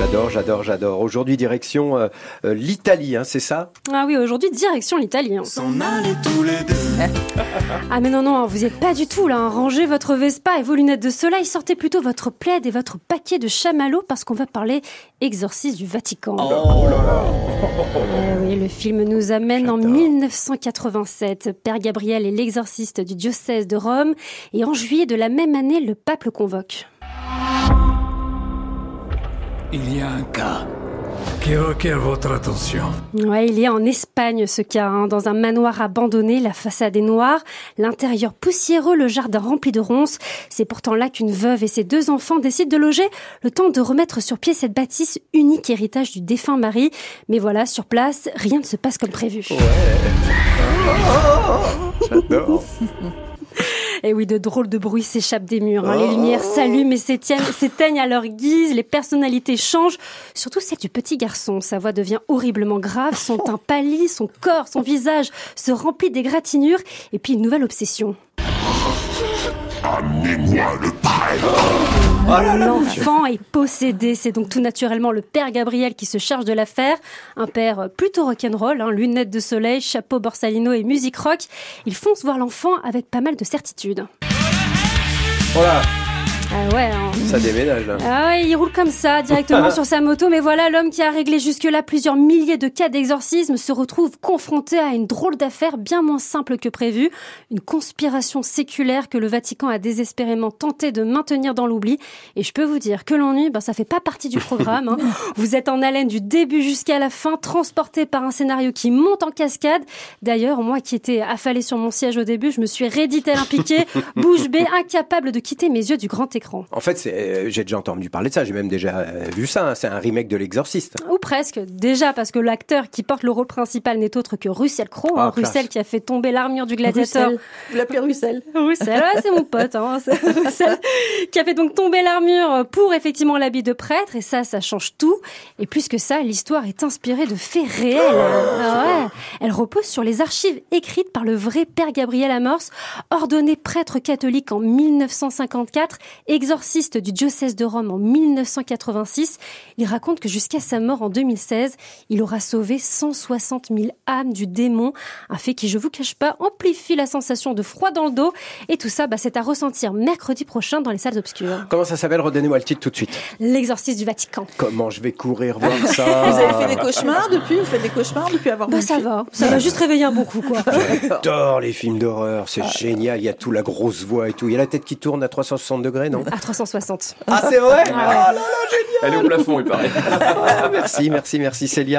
J'adore, j'adore, j'adore. Aujourd'hui, direction euh, euh, l'Italie, hein, c'est ça? Ah oui, aujourd'hui, direction l'Italie. hein. S'en aller tous les deux. Ah mais non, non, vous y êtes pas du tout là. hein. Rangez votre Vespa et vos lunettes de soleil. Sortez plutôt votre plaid et votre paquet de chamallows parce qu'on va parler exorcisme du Vatican. Eh oui, le film nous amène en 1987. Père Gabriel est l'exorciste du diocèse de Rome et en juillet de la même année, le pape le convoque. Il y a un cas qui requiert votre attention. Ouais, il est en Espagne ce cas, hein, dans un manoir abandonné, la façade est noire, l'intérieur poussiéreux, le jardin rempli de ronces. C'est pourtant là qu'une veuve et ses deux enfants décident de loger, le temps de remettre sur pied cette bâtisse unique héritage du défunt mari. Mais voilà, sur place, rien ne se passe comme prévu. J'adore. Et oui, de drôles de bruits s'échappent des murs. hein. Les lumières s'allument et s'éteignent, s'éteignent à leur guise. Les personnalités changent. Surtout celle du petit garçon. Sa voix devient horriblement grave. Son teint pâlit, son corps, son visage se remplit d'égratignures. Et puis une nouvelle obsession. L'enfant est possédé. C'est donc tout naturellement le père Gabriel qui se charge de l'affaire. Un père plutôt rock'n'roll, hein, lunettes de soleil, chapeau borsalino et musique rock. Il fonce voir l'enfant avec pas mal de certitude. Voilà, Ah ouais, hein. ça déménage là. Ah ouais, il roule comme ça, directement sur sa moto. Mais voilà, l'homme qui a réglé jusque-là plusieurs milliers de cas d'exorcisme se retrouve confronté à une drôle d'affaire bien moins simple que prévu. Une conspiration séculaire que le Vatican a désespérément tenté de maintenir dans l'oubli. Et je peux vous dire que l'ennui, ben, ça fait pas partie du programme. hein. Vous êtes en haleine du début jusqu'à la fin, transporté par un scénario qui monte en cascade. D'ailleurs, moi qui étais affalé sur mon siège au début, je me suis raidi tel un piqué, bouche bée, incapable de quitter mes yeux du grand écran. En fait, euh, j'ai déjà entendu parler de ça, j'ai même déjà euh, vu ça. hein. C'est un remake de L'Exorciste. Ou presque. Déjà parce que l'acteur qui porte le rôle principal n'est autre que Russell Crowe. Ah, hein, classe. Russell qui a fait tomber l'armure du gladiateur. Russell. Vous l'appelez Russell Russell, ouais, c'est mon pote. Hein, c'est Russell qui a fait donc tomber l'armure pour effectivement l'habit de prêtre. Et ça, ça change tout. Et plus que ça, l'histoire est inspirée de faits réels. Ah ouais. Elle repose sur les archives écrites par le vrai père Gabriel Amorce, ordonné prêtre catholique en 1954, exorciste du diocèse de Rome en 1986. Il raconte que jusqu'à sa mort en 2016, il aura sauvé 160 000 âmes du démon, un fait qui, je vous cache pas, amplifie la sensation de froid dans le dos. Et tout ça, bah, c'est à ressentir mercredi prochain dans les salles obscures. Comment ça s'appelle? Redonnez-moi le titre tout de suite. L'exorcisme du Vatican. Comment je vais courir voir ça? Vous avez fait des cauchemars depuis? Vous faites des cauchemars depuis avoir Bah, ça film? va, ça va juste réveiller un bon coup, quoi. J'adore les films d'horreur, c'est génial. Il y a tout, la grosse voix et tout. Il y a la tête qui tourne à 360 degrés, non À 360. Ah, c'est vrai ouais. Oh là là, génial Elle est au plafond, il paraît. Merci, merci, merci Célia.